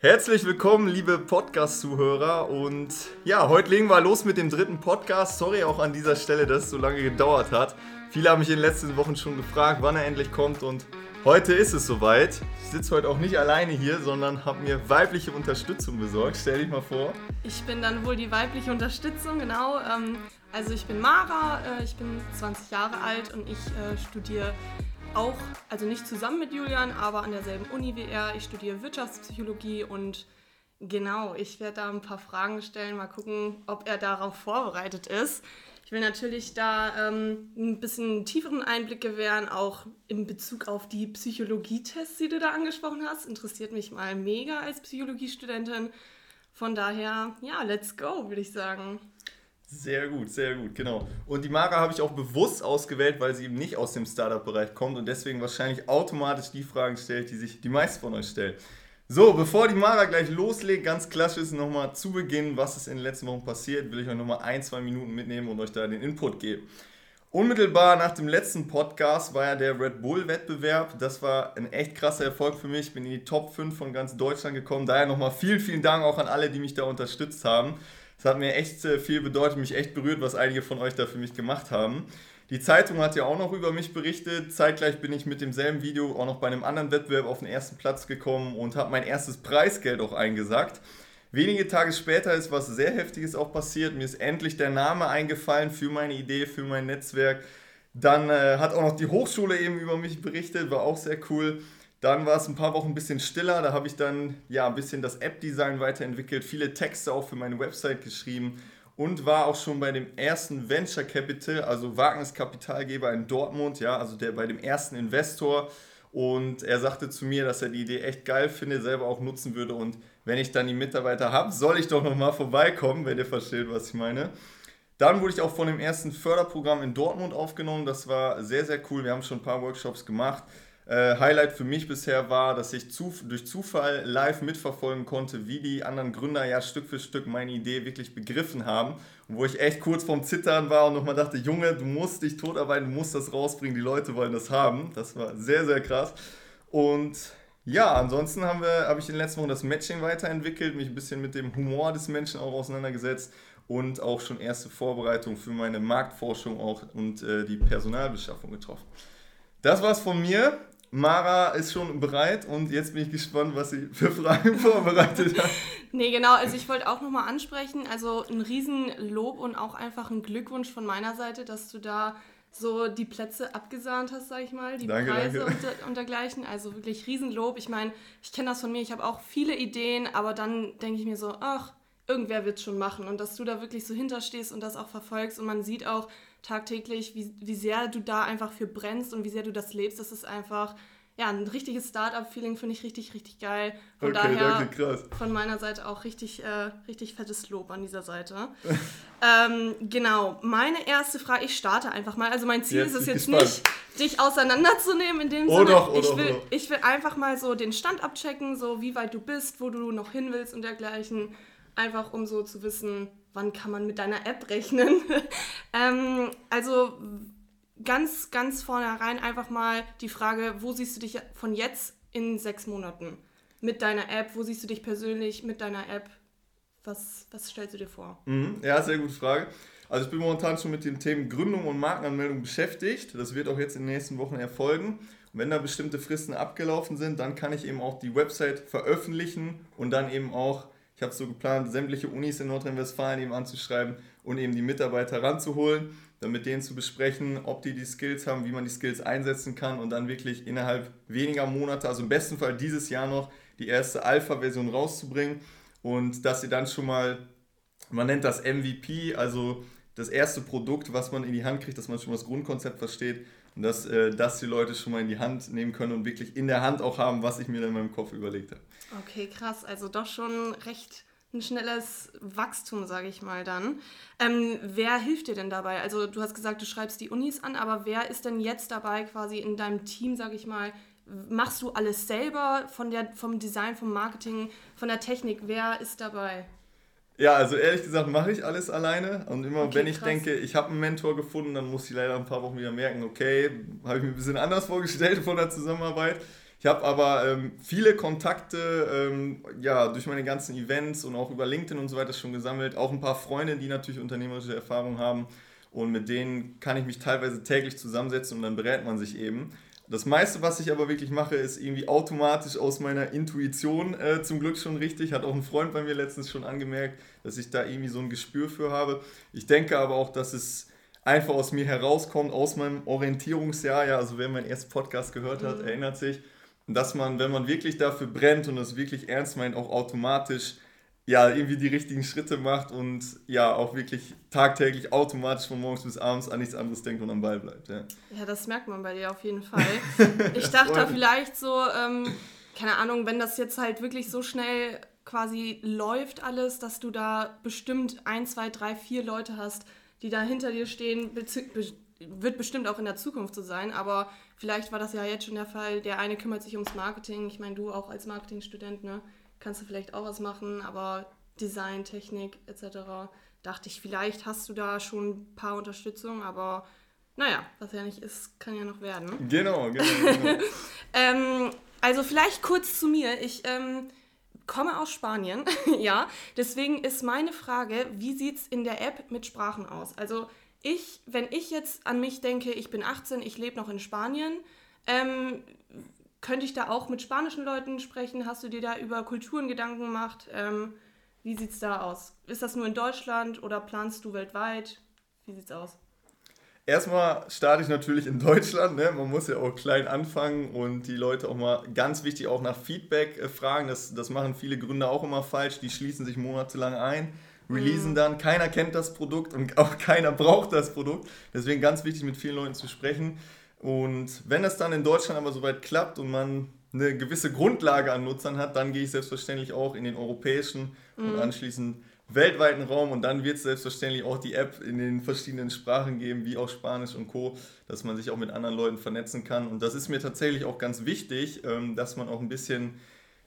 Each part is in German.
Herzlich willkommen, liebe Podcast-Zuhörer. Und ja, heute legen wir los mit dem dritten Podcast. Sorry auch an dieser Stelle, dass es so lange gedauert hat. Viele haben mich in den letzten Wochen schon gefragt, wann er endlich kommt. Und heute ist es soweit. Ich sitze heute auch nicht alleine hier, sondern habe mir weibliche Unterstützung besorgt. Stell dich mal vor. Ich bin dann wohl die weibliche Unterstützung, genau. Ähm, also ich bin Mara, äh, ich bin 20 Jahre alt und ich äh, studiere auch, also nicht zusammen mit Julian, aber an derselben Uni wie er. Ich studiere Wirtschaftspsychologie und genau, ich werde da ein paar Fragen stellen, mal gucken, ob er darauf vorbereitet ist. Ich will natürlich da ähm, ein bisschen tieferen Einblick gewähren, auch in Bezug auf die Psychologietests, die du da angesprochen hast. Interessiert mich mal mega als Psychologiestudentin. Von daher, ja, let's go, würde ich sagen. Sehr gut, sehr gut, genau. Und die Mara habe ich auch bewusst ausgewählt, weil sie eben nicht aus dem Startup-Bereich kommt und deswegen wahrscheinlich automatisch die Fragen stellt, die sich die meisten von euch stellen. So, bevor die Mara gleich loslegt, ganz klassisch nochmal zu Beginn, was ist in den letzten Wochen passiert, will ich euch nochmal ein, zwei Minuten mitnehmen und euch da den Input geben. Unmittelbar nach dem letzten Podcast war ja der Red Bull-Wettbewerb. Das war ein echt krasser Erfolg für mich. Ich bin in die Top 5 von ganz Deutschland gekommen. Daher nochmal vielen, vielen Dank auch an alle, die mich da unterstützt haben. Es hat mir echt äh, viel bedeutet, mich echt berührt, was einige von euch da für mich gemacht haben. Die Zeitung hat ja auch noch über mich berichtet. Zeitgleich bin ich mit demselben Video auch noch bei einem anderen Wettbewerb auf den ersten Platz gekommen und habe mein erstes Preisgeld auch eingesagt. Wenige Tage später ist was sehr Heftiges auch passiert. Mir ist endlich der Name eingefallen für meine Idee, für mein Netzwerk. Dann äh, hat auch noch die Hochschule eben über mich berichtet, war auch sehr cool. Dann war es ein paar Wochen ein bisschen stiller. Da habe ich dann ja ein bisschen das App-Design weiterentwickelt, viele Texte auch für meine Website geschrieben und war auch schon bei dem ersten Venture Capital, also Wagniskapitalgeber in Dortmund, ja, also der bei dem ersten Investor. Und er sagte zu mir, dass er die Idee echt geil findet, selber auch nutzen würde. Und wenn ich dann die Mitarbeiter habe, soll ich doch nochmal vorbeikommen, wenn ihr versteht, was ich meine. Dann wurde ich auch von dem ersten Förderprogramm in Dortmund aufgenommen. Das war sehr, sehr cool. Wir haben schon ein paar Workshops gemacht. Äh, Highlight für mich bisher war, dass ich zu, durch Zufall live mitverfolgen konnte, wie die anderen Gründer ja Stück für Stück meine Idee wirklich begriffen haben. Und wo ich echt kurz vorm Zittern war und nochmal dachte, Junge, du musst dich totarbeiten, du musst das rausbringen, die Leute wollen das haben. Das war sehr, sehr krass. Und ja, ansonsten haben wir, habe ich in den letzten Wochen das Matching weiterentwickelt, mich ein bisschen mit dem Humor des Menschen auch auseinandergesetzt und auch schon erste Vorbereitungen für meine Marktforschung auch und äh, die Personalbeschaffung getroffen. Das war's von mir. Mara ist schon bereit und jetzt bin ich gespannt, was sie für Fragen vorbereitet hat. nee, genau, also ich wollte auch nochmal ansprechen, also ein Riesenlob und auch einfach ein Glückwunsch von meiner Seite, dass du da so die Plätze abgesahnt hast, sag ich mal, die danke, Preise danke. Und, und dergleichen. Also wirklich Riesenlob. Ich meine, ich kenne das von mir, ich habe auch viele Ideen, aber dann denke ich mir so, ach, irgendwer wird es schon machen. Und dass du da wirklich so hinterstehst und das auch verfolgst und man sieht auch, tagtäglich, wie, wie sehr du da einfach für brennst und wie sehr du das lebst. Das ist einfach ja, ein richtiges Startup-Feeling finde ich richtig, richtig geil. Von okay, daher danke, von meiner Seite auch richtig, äh, richtig fettes Lob an dieser Seite. ähm, genau, meine erste Frage, ich starte einfach mal. Also mein Ziel jetzt ist es jetzt gespannt. nicht, dich auseinanderzunehmen in dem oh Sinne. Doch, oh ich, doch, will, oh ich will einfach mal so den Stand abchecken, so wie weit du bist, wo du noch hin willst und dergleichen. Einfach um so zu wissen, wann kann man mit deiner App rechnen? ähm, also ganz, ganz vornherein einfach mal die Frage, wo siehst du dich von jetzt in sechs Monaten mit deiner App? Wo siehst du dich persönlich mit deiner App? Was, was stellst du dir vor? Mhm, ja, sehr gute Frage. Also ich bin momentan schon mit den Themen Gründung und Markenanmeldung beschäftigt. Das wird auch jetzt in den nächsten Wochen erfolgen. Und wenn da bestimmte Fristen abgelaufen sind, dann kann ich eben auch die Website veröffentlichen und dann eben auch ich habe so geplant, sämtliche Unis in Nordrhein-Westfalen eben anzuschreiben und eben die Mitarbeiter ranzuholen, dann mit denen zu besprechen, ob die die Skills haben, wie man die Skills einsetzen kann und dann wirklich innerhalb weniger Monate, also im besten Fall dieses Jahr noch, die erste Alpha-Version rauszubringen und dass sie dann schon mal, man nennt das MVP, also das erste Produkt, was man in die Hand kriegt, dass man schon mal das Grundkonzept versteht dass, äh, dass die Leute schon mal in die Hand nehmen können und wirklich in der Hand auch haben, was ich mir in meinem Kopf überlegt habe. Okay, krass. Also doch schon recht ein schnelles Wachstum, sage ich mal dann. Ähm, wer hilft dir denn dabei? Also du hast gesagt, du schreibst die Unis an, aber wer ist denn jetzt dabei quasi in deinem Team, sage ich mal? Machst du alles selber von der, vom Design, vom Marketing, von der Technik? Wer ist dabei? Ja, also ehrlich gesagt mache ich alles alleine. Und immer okay, wenn ich krass. denke, ich habe einen Mentor gefunden, dann muss ich leider ein paar Wochen wieder merken, okay, habe ich mir ein bisschen anders vorgestellt von der Zusammenarbeit. Ich habe aber ähm, viele Kontakte, ähm, ja, durch meine ganzen Events und auch über LinkedIn und so weiter schon gesammelt. Auch ein paar Freunde, die natürlich unternehmerische Erfahrung haben. Und mit denen kann ich mich teilweise täglich zusammensetzen und dann berät man sich eben. Das meiste, was ich aber wirklich mache, ist irgendwie automatisch aus meiner Intuition äh, zum Glück schon richtig. Hat auch ein Freund bei mir letztens schon angemerkt, dass ich da irgendwie so ein Gespür für habe. Ich denke aber auch, dass es einfach aus mir herauskommt, aus meinem Orientierungsjahr. Ja, also wer meinen ersten Podcast gehört hat, mhm. erinnert sich, dass man, wenn man wirklich dafür brennt und das wirklich ernst meint, auch automatisch ja, irgendwie die richtigen Schritte macht und ja, auch wirklich tagtäglich automatisch von morgens bis abends an nichts anderes denkt und am Ball bleibt. Ja, ja das merkt man bei dir auf jeden Fall. ich dachte vielleicht so, ähm, keine Ahnung, wenn das jetzt halt wirklich so schnell quasi läuft alles, dass du da bestimmt ein, zwei, drei, vier Leute hast, die da hinter dir stehen, wird bestimmt auch in der Zukunft so sein, aber vielleicht war das ja jetzt schon der Fall. Der eine kümmert sich ums Marketing, ich meine, du auch als Marketingstudent, ne? Kannst du vielleicht auch was machen, aber Design, Technik etc. dachte ich, vielleicht hast du da schon ein paar Unterstützung, aber naja, was ja nicht ist, kann ja noch werden. Genau, genau. genau. ähm, also vielleicht kurz zu mir. Ich ähm, komme aus Spanien, ja. Deswegen ist meine Frage, wie sieht es in der App mit Sprachen aus? Also ich, wenn ich jetzt an mich denke, ich bin 18, ich lebe noch in Spanien, ähm, könnte ich da auch mit spanischen Leuten sprechen? Hast du dir da über Kulturen Gedanken gemacht? Ähm, wie sieht es da aus? Ist das nur in Deutschland oder planst du weltweit? Wie sieht es aus? Erstmal starte ich natürlich in Deutschland. Ne? Man muss ja auch klein anfangen und die Leute auch mal ganz wichtig auch nach Feedback äh, fragen. Das, das machen viele Gründer auch immer falsch. Die schließen sich monatelang ein, releasen mhm. dann. Keiner kennt das Produkt und auch keiner braucht das Produkt. Deswegen ganz wichtig, mit vielen Leuten zu sprechen. Und wenn es dann in Deutschland aber soweit klappt und man eine gewisse Grundlage an Nutzern hat, dann gehe ich selbstverständlich auch in den europäischen mhm. und anschließend weltweiten Raum und dann wird es selbstverständlich auch die App in den verschiedenen Sprachen geben, wie auch Spanisch und Co., dass man sich auch mit anderen Leuten vernetzen kann. Und das ist mir tatsächlich auch ganz wichtig, ähm, dass man auch ein bisschen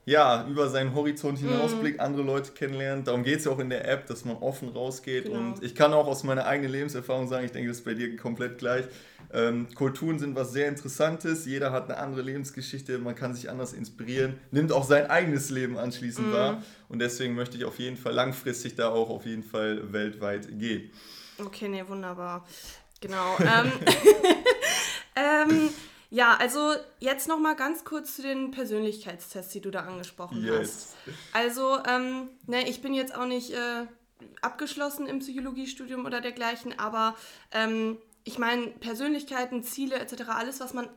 ja, über seinen Horizont hinausblickt, mhm. andere Leute kennenlernt. Darum geht es ja auch in der App, dass man offen rausgeht. Genau. Und ich kann auch aus meiner eigenen Lebenserfahrung sagen, ich denke, das ist bei dir komplett gleich. Ähm, Kulturen sind was sehr Interessantes. Jeder hat eine andere Lebensgeschichte. Man kann sich anders inspirieren, nimmt auch sein eigenes Leben anschließend mhm. wahr. Und deswegen möchte ich auf jeden Fall langfristig da auch auf jeden Fall weltweit gehen. Okay, nee, wunderbar. Genau. ähm, ähm, ja, also jetzt noch mal ganz kurz zu den Persönlichkeitstests, die du da angesprochen yes. hast. Also, ähm, ne, ich bin jetzt auch nicht äh, abgeschlossen im Psychologiestudium oder dergleichen, aber ähm, ich meine, Persönlichkeiten, Ziele etc., alles, was man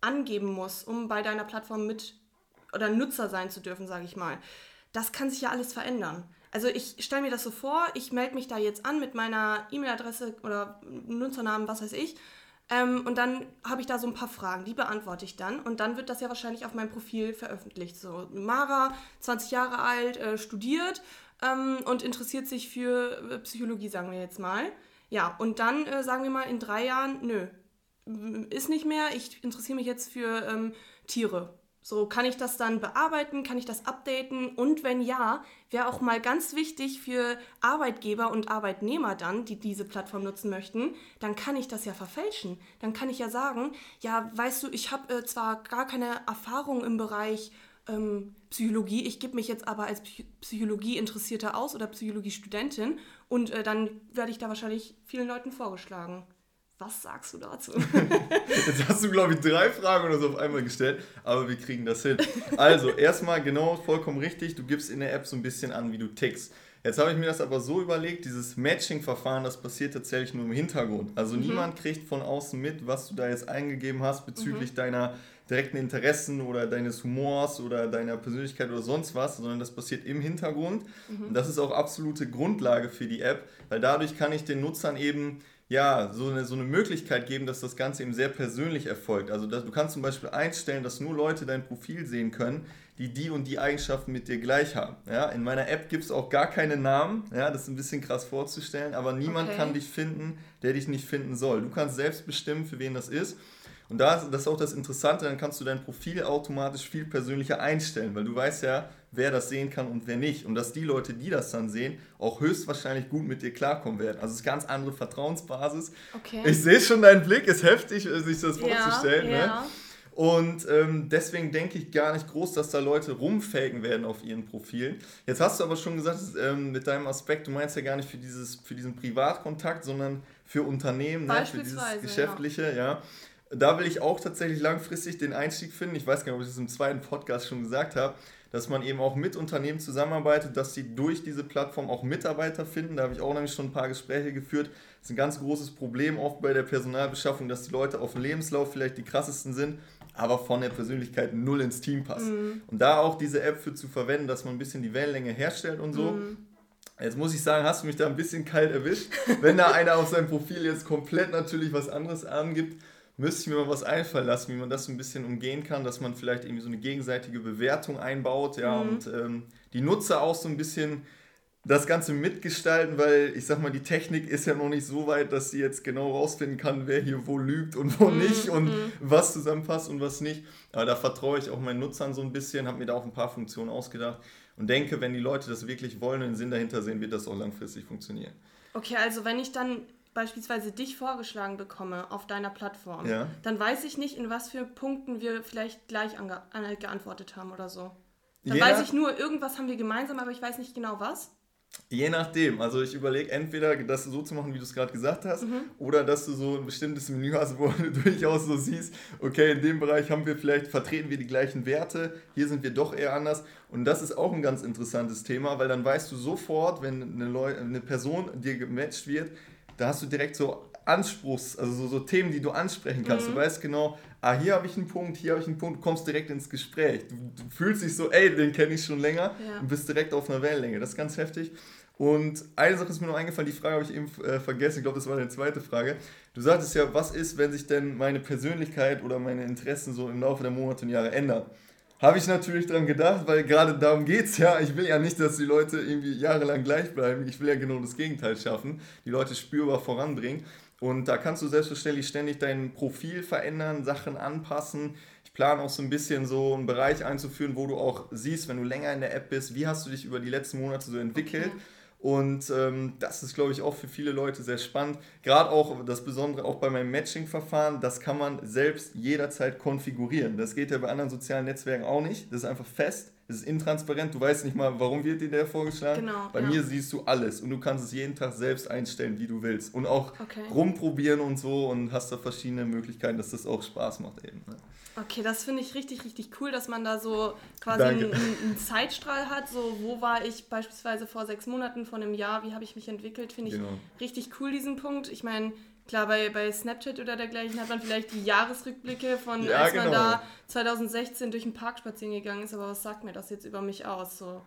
angeben muss, um bei deiner Plattform mit oder Nutzer sein zu dürfen, sage ich mal, das kann sich ja alles verändern. Also ich stelle mir das so vor, ich melde mich da jetzt an mit meiner E-Mail-Adresse oder Nutzernamen, was weiß ich. Ähm, und dann habe ich da so ein paar Fragen, die beantworte ich dann. Und dann wird das ja wahrscheinlich auf meinem Profil veröffentlicht. So, Mara, 20 Jahre alt, äh, studiert ähm, und interessiert sich für äh, Psychologie, sagen wir jetzt mal. Ja, und dann äh, sagen wir mal in drei Jahren, nö, ist nicht mehr, ich interessiere mich jetzt für ähm, Tiere. So, kann ich das dann bearbeiten? Kann ich das updaten? Und wenn ja, wäre auch mal ganz wichtig für Arbeitgeber und Arbeitnehmer dann, die diese Plattform nutzen möchten, dann kann ich das ja verfälschen. Dann kann ich ja sagen, ja, weißt du, ich habe äh, zwar gar keine Erfahrung im Bereich ähm, Psychologie, ich gebe mich jetzt aber als Psychologie-Interessierter aus oder Psychologiestudentin und äh, dann werde ich da wahrscheinlich vielen Leuten vorgeschlagen. Was sagst du dazu? Jetzt hast du, glaube ich, drei Fragen oder so auf einmal gestellt, aber wir kriegen das hin. Also, erstmal genau, vollkommen richtig, du gibst in der App so ein bisschen an, wie du tickst. Jetzt habe ich mir das aber so überlegt, dieses Matching-Verfahren, das passiert tatsächlich nur im Hintergrund. Also mhm. niemand kriegt von außen mit, was du da jetzt eingegeben hast bezüglich mhm. deiner direkten Interessen oder deines Humors oder deiner Persönlichkeit oder sonst was, sondern das passiert im Hintergrund. Mhm. Und das ist auch absolute Grundlage für die App, weil dadurch kann ich den Nutzern eben ja, so eine, so eine Möglichkeit geben, dass das Ganze eben sehr persönlich erfolgt. Also dass, du kannst zum Beispiel einstellen, dass nur Leute dein Profil sehen können, die die und die Eigenschaften mit dir gleich haben. Ja, in meiner App gibt es auch gar keine Namen, ja, das ist ein bisschen krass vorzustellen, aber niemand okay. kann dich finden, der dich nicht finden soll. Du kannst selbst bestimmen, für wen das ist. Und da ist, das ist auch das Interessante, dann kannst du dein Profil automatisch viel persönlicher einstellen, weil du weißt ja, wer das sehen kann und wer nicht. Und dass die Leute, die das dann sehen, auch höchstwahrscheinlich gut mit dir klarkommen werden. Also es ist eine ganz andere Vertrauensbasis. Okay. Ich sehe schon deinen Blick, ist heftig, sich das vorzustellen. Ja, ne? Und ähm, deswegen denke ich gar nicht groß, dass da Leute rumfaken werden auf ihren Profilen. Jetzt hast du aber schon gesagt, ähm, mit deinem Aspekt, du meinst ja gar nicht für, dieses, für diesen Privatkontakt, sondern für Unternehmen, ne, für dieses Geschäftliche, ja. ja. Da will ich auch tatsächlich langfristig den Einstieg finden. Ich weiß gar nicht, ob ich das im zweiten Podcast schon gesagt habe dass man eben auch mit Unternehmen zusammenarbeitet, dass sie durch diese Plattform auch Mitarbeiter finden. Da habe ich auch nämlich schon ein paar Gespräche geführt. Das ist ein ganz großes Problem oft bei der Personalbeschaffung, dass die Leute auf dem Lebenslauf vielleicht die krassesten sind, aber von der Persönlichkeit null ins Team passen. Mhm. Und da auch diese App für zu verwenden, dass man ein bisschen die Wellenlänge herstellt und so. Mhm. Jetzt muss ich sagen, hast du mich da ein bisschen kalt erwischt. Wenn da einer auf seinem Profil jetzt komplett natürlich was anderes angibt, müsste ich mir mal was einfallen lassen, wie man das ein bisschen umgehen kann, dass man vielleicht irgendwie so eine gegenseitige Bewertung einbaut, ja, mhm. und ähm, die Nutzer auch so ein bisschen das Ganze mitgestalten, weil ich sag mal, die Technik ist ja noch nicht so weit, dass sie jetzt genau rausfinden kann, wer hier wo lügt und wo mhm. nicht und mhm. was zusammenpasst und was nicht. Aber da vertraue ich auch meinen Nutzern so ein bisschen, habe mir da auch ein paar Funktionen ausgedacht und denke, wenn die Leute das wirklich wollen und den Sinn dahinter sehen, wird das auch langfristig funktionieren. Okay, also wenn ich dann beispielsweise dich vorgeschlagen bekomme auf deiner Plattform, ja. dann weiß ich nicht, in was für Punkten wir vielleicht gleich geantwortet haben oder so. Dann Je weiß ich nur, irgendwas haben wir gemeinsam, aber ich weiß nicht genau was. Je nachdem. Also ich überlege entweder, das so zu machen, wie du es gerade gesagt hast, mhm. oder dass du so ein bestimmtes Menü hast, wo du durchaus so siehst, okay, in dem Bereich haben wir vielleicht, vertreten wir die gleichen Werte, hier sind wir doch eher anders. Und das ist auch ein ganz interessantes Thema, weil dann weißt du sofort, wenn eine, Leu eine Person dir gematcht wird, da hast du direkt so Anspruchs, also so, so Themen, die du ansprechen kannst. Mhm. Du weißt genau, ah, hier habe ich einen Punkt, hier habe ich einen Punkt, du kommst direkt ins Gespräch. Du, du fühlst dich so, ey, den kenne ich schon länger ja. und bist direkt auf einer Wellenlänge. Das ist ganz heftig. Und eine Sache ist mir noch eingefallen, die Frage habe ich eben äh, vergessen, ich glaube, das war deine zweite Frage. Du sagtest ja, was ist, wenn sich denn meine Persönlichkeit oder meine Interessen so im Laufe der Monate und Jahre ändern? Habe ich natürlich dran gedacht, weil gerade darum geht es ja. Ich will ja nicht, dass die Leute irgendwie jahrelang gleich bleiben. Ich will ja genau das Gegenteil schaffen, die Leute spürbar voranbringen. Und da kannst du selbstverständlich ständig dein Profil verändern, Sachen anpassen. Ich plane auch so ein bisschen so einen Bereich einzuführen, wo du auch siehst, wenn du länger in der App bist, wie hast du dich über die letzten Monate so entwickelt. Okay und ähm, das ist, glaube ich, auch für viele Leute sehr spannend. Gerade auch das Besondere auch bei meinem Matching-Verfahren, das kann man selbst jederzeit konfigurieren. Das geht ja bei anderen sozialen Netzwerken auch nicht. Das ist einfach fest. Das ist intransparent, du weißt nicht mal, warum wird dir der vorgeschlagen. Genau, Bei ja. mir siehst du alles und du kannst es jeden Tag selbst einstellen, wie du willst. Und auch okay. rumprobieren und so und hast da verschiedene Möglichkeiten, dass das auch Spaß macht eben. Ne? Okay, das finde ich richtig, richtig cool, dass man da so quasi einen, einen, Zeitstrahl hat. So, wo war ich beispielsweise vor sechs Monaten, vor einem Jahr, wie habe ich mich entwickelt, finde ich genau. richtig cool, diesen Punkt. Ich meine, klar, bei, bei Snapchat oder dergleichen hat man vielleicht die Jahresrückblicke von, ja, als genau. man da 2016 durch den Park spazieren gegangen ist, aber was sagt mir das jetzt über mich aus? So,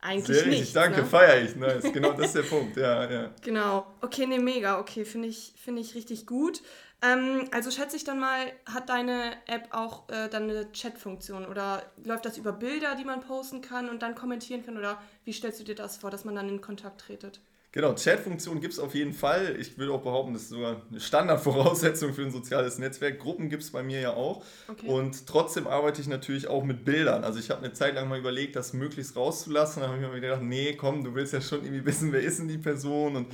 eigentlich Sehr richtig, danke, ne? feiere ich. Nice. Genau, das ist der Punkt, ja, ja. Genau, okay, ne, mega, okay, finde ich, find ich richtig gut. Ähm, also schätze ich dann mal, hat deine App auch äh, dann eine Chat-Funktion oder läuft das über Bilder, die man posten kann und dann kommentieren kann oder wie stellst du dir das vor, dass man dann in Kontakt tretet? Genau, Chat-Funktion gibt es auf jeden Fall. Ich will auch behaupten, das ist sogar eine Standardvoraussetzung für ein soziales Netzwerk. Gruppen gibt es bei mir ja auch. Okay. Und trotzdem arbeite ich natürlich auch mit Bildern. Also ich habe eine Zeit lang mal überlegt, das möglichst rauszulassen. Dann habe ich mir gedacht, nee, komm, du willst ja schon irgendwie wissen, wer ist denn die Person und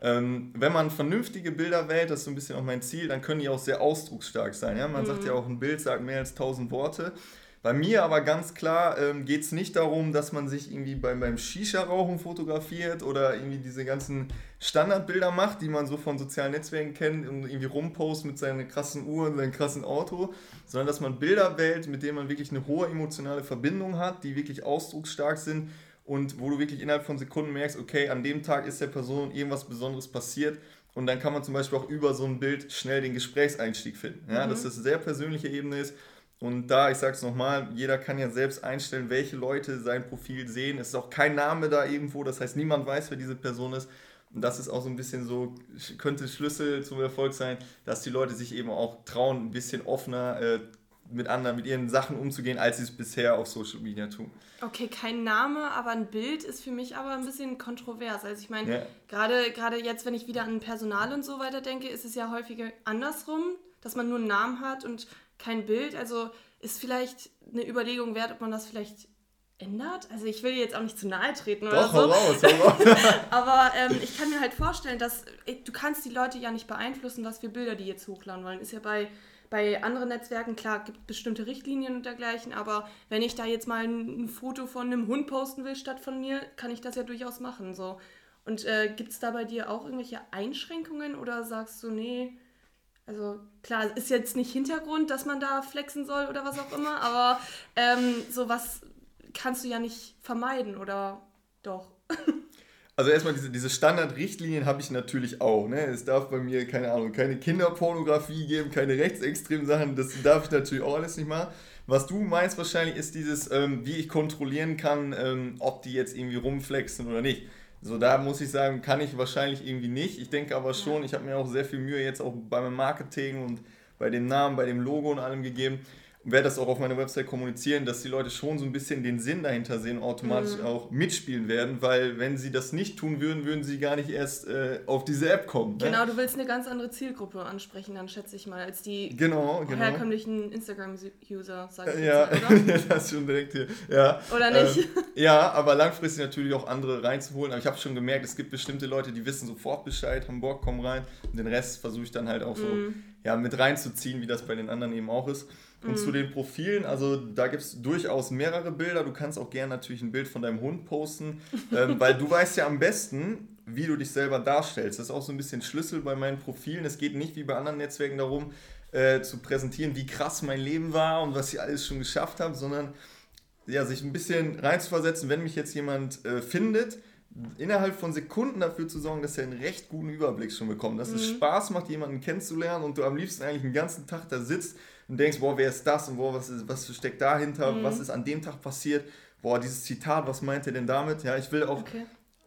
ähm, wenn man vernünftige Bilder wählt, das ist so ein bisschen auch mein Ziel, dann können die auch sehr ausdrucksstark sein. Ja? Man mhm. sagt ja auch, ein Bild sagt mehr als tausend Worte. Bei mir aber ganz klar ähm, geht es nicht darum, dass man sich irgendwie beim, beim Shisha-Rauchen fotografiert oder irgendwie diese ganzen Standardbilder macht, die man so von sozialen Netzwerken kennt und irgendwie rumpost mit seiner krassen Uhr und seinem krassen Auto, sondern dass man Bilder wählt, mit denen man wirklich eine hohe emotionale Verbindung hat, die wirklich ausdrucksstark sind und wo du wirklich innerhalb von Sekunden merkst, okay, an dem Tag ist der Person irgendwas Besonderes passiert und dann kann man zum Beispiel auch über so ein Bild schnell den Gesprächseinstieg finden. Ja, mhm. Dass das eine sehr persönliche Ebene ist. Und da, ich sage es nochmal, jeder kann ja selbst einstellen, welche Leute sein Profil sehen. Es ist auch kein Name da irgendwo, das heißt, niemand weiß, wer diese Person ist. Und das ist auch so ein bisschen so, könnte Schlüssel zum Erfolg sein, dass die Leute sich eben auch trauen, ein bisschen offener äh, mit anderen, mit ihren Sachen umzugehen, als sie es bisher auf Social Media tun. Okay, kein Name, aber ein Bild ist für mich aber ein bisschen kontrovers. Also ich meine, ja. gerade, gerade jetzt, wenn ich wieder an Personal und so weiter denke, ist es ja häufiger andersrum, dass man nur einen Namen hat und kein Bild. Also ist vielleicht eine Überlegung wert, ob man das vielleicht ändert. Also ich will jetzt auch nicht zu nahe treten Doch, oder so. Raus, aber ähm, ich kann mir halt vorstellen, dass du kannst die Leute ja nicht beeinflussen, was für Bilder die jetzt hochladen wollen. Ist ja bei bei anderen Netzwerken, klar, gibt es bestimmte Richtlinien und dergleichen, aber wenn ich da jetzt mal ein, ein, Foto von einem Hund posten will statt von mir, kann ich das ja durchaus machen. So. Und äh, gibt es da bei dir auch irgendwelche Einschränkungen oder sagst du, nee, also klar, ist jetzt nicht Hintergrund, dass man da flexen soll oder was auch immer, aber ähm, sowas kannst du ja nicht vermeiden oder doch? Also erstmal diese, diese Standardrichtlinien habe ich natürlich auch. Ne? Es darf bei mir, keine Ahnung, keine Kinderpornografie geben, keine rechtsextremen Sachen, das darf ich natürlich auch alles nicht machen. Was du meinst wahrscheinlich ist dieses, ähm, wie ich kontrollieren kann, ähm, ob die jetzt irgendwie rumflexen oder nicht. So, da muss ich sagen, kann ich wahrscheinlich irgendwie nicht. Ich denke aber schon, ich habe mir auch sehr viel Mühe jetzt auch beim Marketing und bei dem Namen, bei dem Logo und allem gegeben werde das auch auf meiner Website kommunizieren, dass die Leute schon so ein bisschen den Sinn dahinter sehen und automatisch mhm. auch mitspielen werden, weil wenn sie das nicht tun würden, würden sie gar nicht erst äh, auf diese App kommen. Ne? Genau, du willst eine ganz andere Zielgruppe ansprechen, dann schätze ich mal, als die genau, genau. herkömmlichen Instagram-User, sag ich ja, jetzt oder? das ist schon direkt hier. Ja. Oder nicht? Ähm, ja, aber langfristig natürlich auch andere reinzuholen. Aber ich habe schon gemerkt, es gibt bestimmte Leute, die wissen sofort Bescheid, haben Bock, kommen rein. Und den Rest versuche ich dann halt auch so mhm. ja, mit reinzuziehen, wie das bei den anderen eben auch ist. Und mhm. zu den Profilen, also da gibt es durchaus mehrere Bilder. Du kannst auch gerne natürlich ein Bild von deinem Hund posten, ähm, weil du weißt ja am besten, wie du dich selber darstellst. Das ist auch so ein bisschen Schlüssel bei meinen Profilen. Es geht nicht wie bei anderen Netzwerken darum, äh, zu präsentieren, wie krass mein Leben war und was ich alles schon geschafft habe, sondern ja, sich ein bisschen reinzuversetzen, wenn mich jetzt jemand äh, findet, innerhalb von Sekunden dafür zu sorgen, dass er einen recht guten Überblick schon bekommt. Dass mhm. es Spaß macht, jemanden kennenzulernen und du am liebsten eigentlich den ganzen Tag da sitzt und denkst, boah, wer ist das und boah, was, ist, was steckt dahinter, mhm. was ist an dem Tag passiert, boah, dieses Zitat, was meint er denn damit? Ja, ich will auch okay.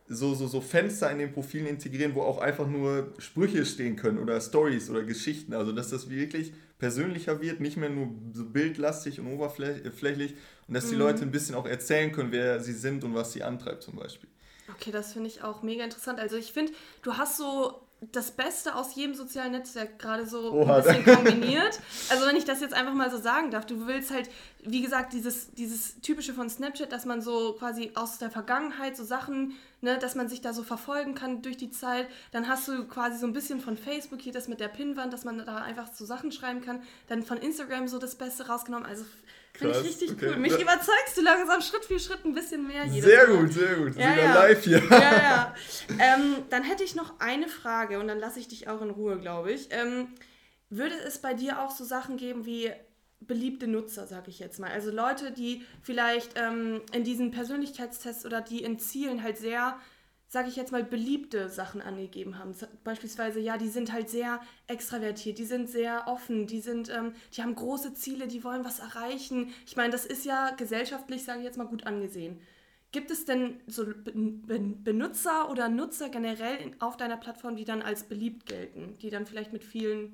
so, so, so Fenster in den Profilen integrieren, wo auch einfach nur Sprüche stehen können oder Stories oder Geschichten, also dass das wirklich persönlicher wird, nicht mehr nur so bildlastig und oberflächlich und dass die mhm. Leute ein bisschen auch erzählen können, wer sie sind und was sie antreibt zum Beispiel. Okay, das finde ich auch mega interessant. Also ich finde, du hast so das Beste aus jedem sozialen Netzwerk gerade so Oha. ein bisschen kombiniert. Also wenn ich das jetzt einfach mal so sagen darf, du willst halt, wie gesagt, dieses, dieses typische von Snapchat, dass man so quasi aus der Vergangenheit so Sachen, ne, dass man sich da so verfolgen kann durch die Zeit. Dann hast du quasi so ein bisschen von Facebook hier das mit der Pinnwand, dass man da einfach so Sachen schreiben kann. Dann von Instagram so das Beste rausgenommen. Also Finde ich richtig okay. cool. Mich überzeugst du langsam Schritt für Schritt ein bisschen mehr. Sehr Mal. gut, sehr gut. Ja, Sogar ja. live hier. Ja, ja. Ähm, dann hätte ich noch eine Frage und dann lasse ich dich auch in Ruhe, glaube ich. Ähm, würde es bei dir auch so Sachen geben wie beliebte Nutzer, sage ich jetzt mal? Also Leute, die vielleicht ähm, in diesen Persönlichkeitstests oder die in Zielen halt sehr sage ich jetzt mal, beliebte Sachen angegeben haben. Beispielsweise, ja, die sind halt sehr extravertiert, die sind sehr offen, die sind, ähm, die haben große Ziele, die wollen was erreichen. Ich meine, das ist ja gesellschaftlich, sage ich jetzt mal, gut angesehen. Gibt es denn so Benutzer oder Nutzer generell auf deiner Plattform, die dann als beliebt gelten, die dann vielleicht mit vielen,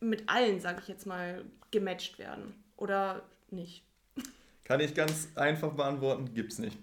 mit allen, sage ich jetzt mal, gematcht werden oder nicht? Kann ich ganz einfach beantworten, gibt es nicht.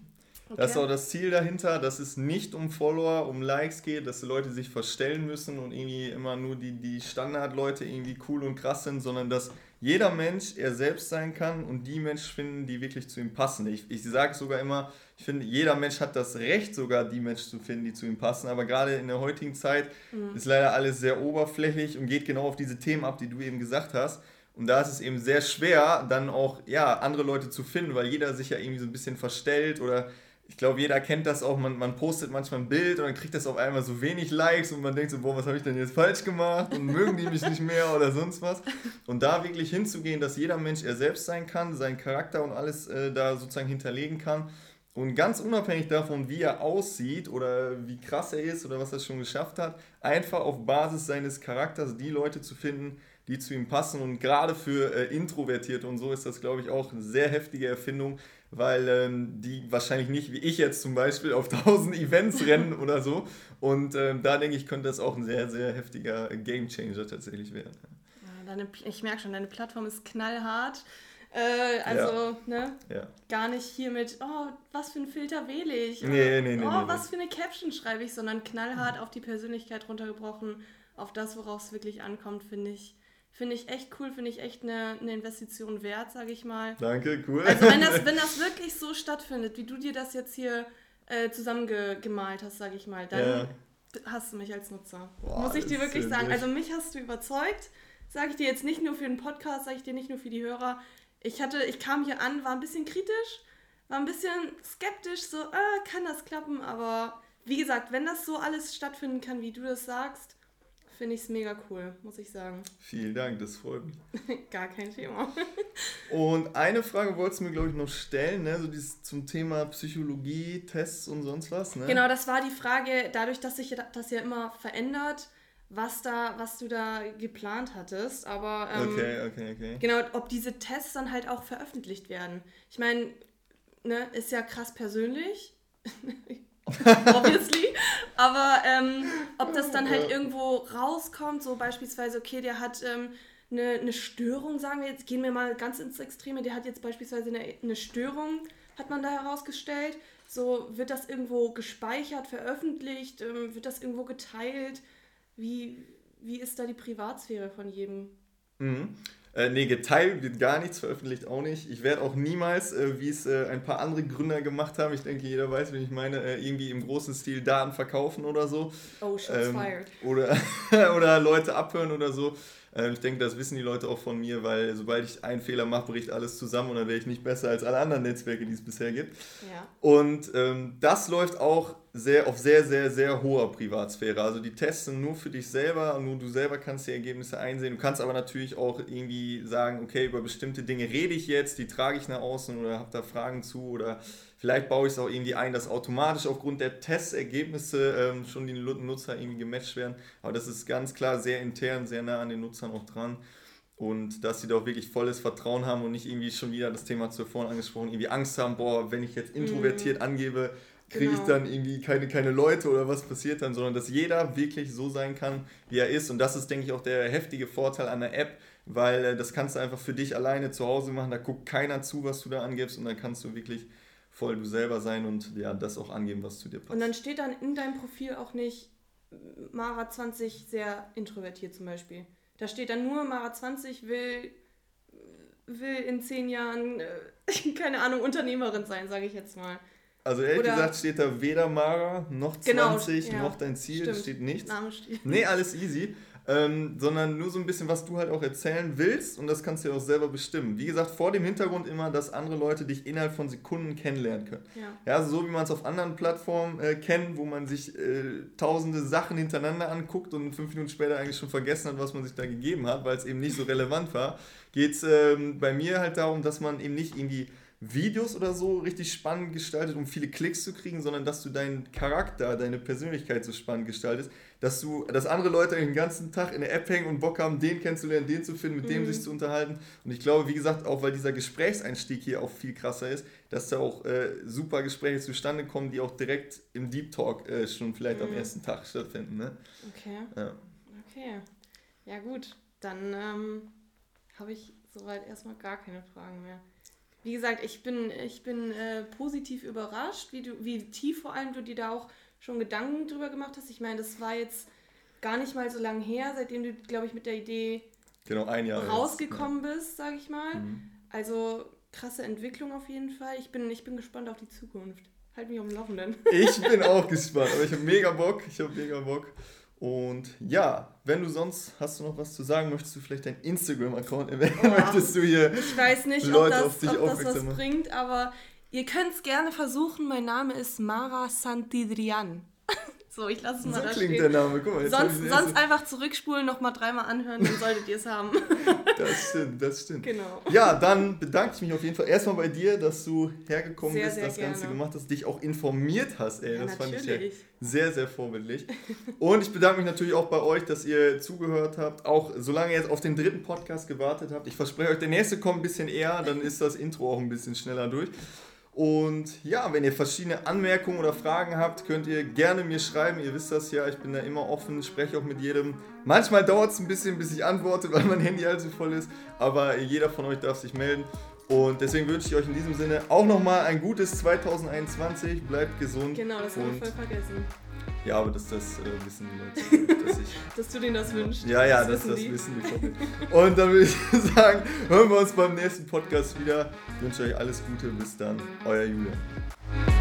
Okay. Das ist auch das Ziel dahinter, dass es nicht um Follower, um Likes geht, dass die Leute sich verstellen müssen und irgendwie immer nur die, die Standardleute irgendwie cool und krass sind, sondern dass jeder Mensch er selbst sein kann und die Menschen finden, die wirklich zu ihm passen. Ich, ich sage sogar immer, ich finde, jeder Mensch hat das Recht, sogar die Menschen zu finden, die zu ihm passen. Aber gerade in der heutigen Zeit mhm. ist leider alles sehr oberflächlich und geht genau auf diese Themen ab, die du eben gesagt hast. Und da ist es eben sehr schwer, dann auch ja, andere Leute zu finden, weil jeder sich ja irgendwie so ein bisschen verstellt oder ich glaube, jeder kennt das auch, man, man postet manchmal ein Bild und dann kriegt das auf einmal so wenig Likes und man denkt so, boah, was habe ich denn jetzt falsch gemacht? Und mögen die mich nicht mehr oder sonst was. Und da wirklich hinzugehen, dass jeder Mensch er selbst sein kann, seinen Charakter und alles äh, da sozusagen hinterlegen kann. Und ganz unabhängig davon, wie er aussieht oder wie krass er ist oder was er schon geschafft hat, einfach auf Basis seines Charakters die Leute zu finden, die zu ihm passen und gerade für äh, Introvertierte und so ist das, glaube ich, auch eine sehr heftige Erfindung, weil ähm, die wahrscheinlich nicht wie ich jetzt zum Beispiel auf 1000 Events rennen oder so. Und ähm, da denke ich, könnte das auch ein sehr, sehr heftiger Gamechanger tatsächlich werden. Ja, deine, ich merke schon, deine Plattform ist knallhart. Äh, also, ja. ne? Ja. Gar nicht hier mit, oh, was für ein Filter wähle ich? Oder, nee, nee, nee. Oh, nee, was für eine Caption schreibe ich, sondern knallhart auf die Persönlichkeit runtergebrochen, auf das, worauf es wirklich ankommt, finde ich Finde ich echt cool, finde ich echt eine, eine Investition wert, sage ich mal. Danke, cool. Also wenn das, wenn das wirklich so stattfindet, wie du dir das jetzt hier äh, zusammengemalt hast, sage ich mal, dann ja. hast du mich als Nutzer. Boah, Muss ich dir wirklich sagen. Also mich hast du überzeugt. sage ich dir jetzt nicht nur für den Podcast, sage ich dir nicht nur für die Hörer. Ich hatte, ich kam hier an, war ein bisschen kritisch, war ein bisschen skeptisch, so, äh, kann das klappen, aber wie gesagt, wenn das so alles stattfinden kann, wie du das sagst, finde ich es mega cool, muss ich sagen. Vielen Dank, das freut mich. Gar kein Thema. und eine Frage wolltest du mir, glaube ich, noch stellen, ne? so dieses zum Thema Psychologie, Tests und sonst was. Ne? Genau, das war die Frage, dadurch, dass sich das ja immer verändert, was da, was du da geplant hattest. Aber ähm, okay, okay, okay. genau, ob diese Tests dann halt auch veröffentlicht werden. Ich meine, ne, ist ja krass persönlich. obviously. Aber ähm, ob das dann halt irgendwo rauskommt, so beispielsweise, okay, der hat ähm, eine, eine Störung, sagen wir jetzt, gehen wir mal ganz ins Extreme, der hat jetzt beispielsweise eine, eine Störung, hat man da herausgestellt. So, wird das irgendwo gespeichert, veröffentlicht, ähm, wird das irgendwo geteilt? Wie, wie ist da die Privatsphäre von jedem? Mhm. Äh, nee, geteilt wird gar nichts, veröffentlicht auch nicht. Ich werde auch niemals, äh, wie es äh, ein paar andere Gründer gemacht haben, ich denke, jeder weiß, wenn ich meine, äh, irgendwie im großen Stil Daten verkaufen oder so. Oh, shots ähm, fired. Oder, oder Leute abhören oder so. Ähm, ich denke, das wissen die Leute auch von mir, weil sobald ich einen Fehler mache, bricht alles zusammen und dann wäre ich nicht besser als alle anderen Netzwerke, die es bisher gibt. Ja. Und ähm, das läuft auch sehr, auf sehr, sehr, sehr hoher Privatsphäre. Also die Tests sind nur für dich selber, nur du selber kannst die Ergebnisse einsehen. Du kannst aber natürlich auch irgendwie sagen, okay, über bestimmte Dinge rede ich jetzt, die trage ich nach außen oder habe da Fragen zu oder Vielleicht baue ich es auch irgendwie ein, dass automatisch aufgrund der Testergebnisse ähm, schon die Nutzer irgendwie gematcht werden. Aber das ist ganz klar sehr intern, sehr nah an den Nutzern auch dran. Und dass sie da auch wirklich volles Vertrauen haben und nicht irgendwie schon wieder das Thema zuvor angesprochen, irgendwie Angst haben, boah, wenn ich jetzt introvertiert mhm. angebe, kriege genau. ich dann irgendwie keine, keine Leute oder was passiert dann, sondern dass jeder wirklich so sein kann, wie er ist. Und das ist, denke ich, auch der heftige Vorteil an der App, weil äh, das kannst du einfach für dich alleine zu Hause machen. Da guckt keiner zu, was du da angibst und dann kannst du wirklich voll du selber sein und ja, das auch angeben, was zu dir passt. Und dann steht dann in deinem Profil auch nicht Mara 20 sehr introvertiert zum Beispiel. Da steht dann nur Mara 20 will, will in zehn Jahren, äh, keine Ahnung, Unternehmerin sein, sage ich jetzt mal. Also ehrlich Oder gesagt steht da weder Mara noch 20 genau, ja, noch dein Ziel, stimmt. steht nichts. Name steht. Nee, alles easy ähm, sondern nur so ein bisschen, was du halt auch erzählen willst und das kannst du ja auch selber bestimmen. Wie gesagt, vor dem Hintergrund immer, dass andere Leute dich innerhalb von Sekunden kennenlernen können. Ja, ja also so wie man es auf anderen Plattformen äh, kennt, wo man sich äh, tausende Sachen hintereinander anguckt und fünf Minuten später eigentlich schon vergessen hat, was man sich da gegeben hat, weil es eben nicht so relevant war, geht es ähm, bei mir halt darum, dass man eben nicht irgendwie Videos oder so richtig spannend gestaltet, um viele Klicks zu kriegen, sondern dass du deinen Charakter, deine Persönlichkeit so spannend gestaltest, dass du, dass andere Leute den ganzen Tag in der App hängen und Bock haben, den kennenzulernen, den zu finden, mit mhm. dem sich zu unterhalten. Und ich glaube, wie gesagt, auch weil dieser Gesprächseinstieg hier auch viel krasser ist, dass da auch äh, super Gespräche zustande kommen, die auch direkt im Deep Talk äh, schon vielleicht mhm. am ersten Tag stattfinden. Ne? Okay. Ja. Okay. Ja gut, dann ähm, habe ich soweit erstmal gar keine Fragen mehr wie gesagt, ich bin, ich bin äh, positiv überrascht, wie, du, wie tief vor allem du dir da auch schon Gedanken drüber gemacht hast. Ich meine, das war jetzt gar nicht mal so lange her, seitdem du, glaube ich, mit der Idee genau, rausgekommen jetzt, bist, sage ich mal. Mhm. Also krasse Entwicklung auf jeden Fall. Ich bin, ich bin gespannt auf die Zukunft. Halt mich auf dem Laufenden. Ich bin auch gespannt, aber ich habe mega Bock. Ich habe mega Bock. Und ja, wenn du sonst hast du noch was zu sagen, möchtest du vielleicht deinen Instagram-Account erwähnen? Oh, möchtest du hier ich weiß nicht, Leute ob das, auf dich ob das was bringt, aber ihr könnt es gerne versuchen. Mein Name ist Mara Santidrian. So, ich lasse es mal so da klingt stehen. der Name. Guck mal, sonst, sonst einfach zurückspulen, nochmal dreimal anhören, dann solltet ihr es haben. Das stimmt, das stimmt. Genau. Ja, dann bedanke ich mich auf jeden Fall erstmal bei dir, dass du hergekommen sehr, bist, sehr das gerne. Ganze gemacht hast, dich auch informiert hast. Ey, ja, das natürlich. fand ich ja sehr, sehr vorbildlich. Und ich bedanke mich natürlich auch bei euch, dass ihr zugehört habt, auch solange ihr jetzt auf den dritten Podcast gewartet habt. Ich verspreche euch, der nächste kommt ein bisschen eher, dann ist das Intro auch ein bisschen schneller durch. Und ja, wenn ihr verschiedene Anmerkungen oder Fragen habt, könnt ihr gerne mir schreiben. Ihr wisst das ja, ich bin da immer offen, spreche auch mit jedem. Manchmal dauert es ein bisschen, bis ich antworte, weil mein Handy halt so voll ist. Aber jeder von euch darf sich melden. Und deswegen wünsche ich euch in diesem Sinne auch nochmal ein gutes 2021. Bleibt gesund. Genau, das haben wir voll vergessen. Ja, aber das, das äh, wissen die Leute. Dass, ich, dass du denen das wünschst. Ja, ja, das, das, wissen, das die. wissen die. Und dann würde ich sagen, hören wir uns beim nächsten Podcast wieder. Ich wünsche euch alles Gute. Bis dann. Euer Julian.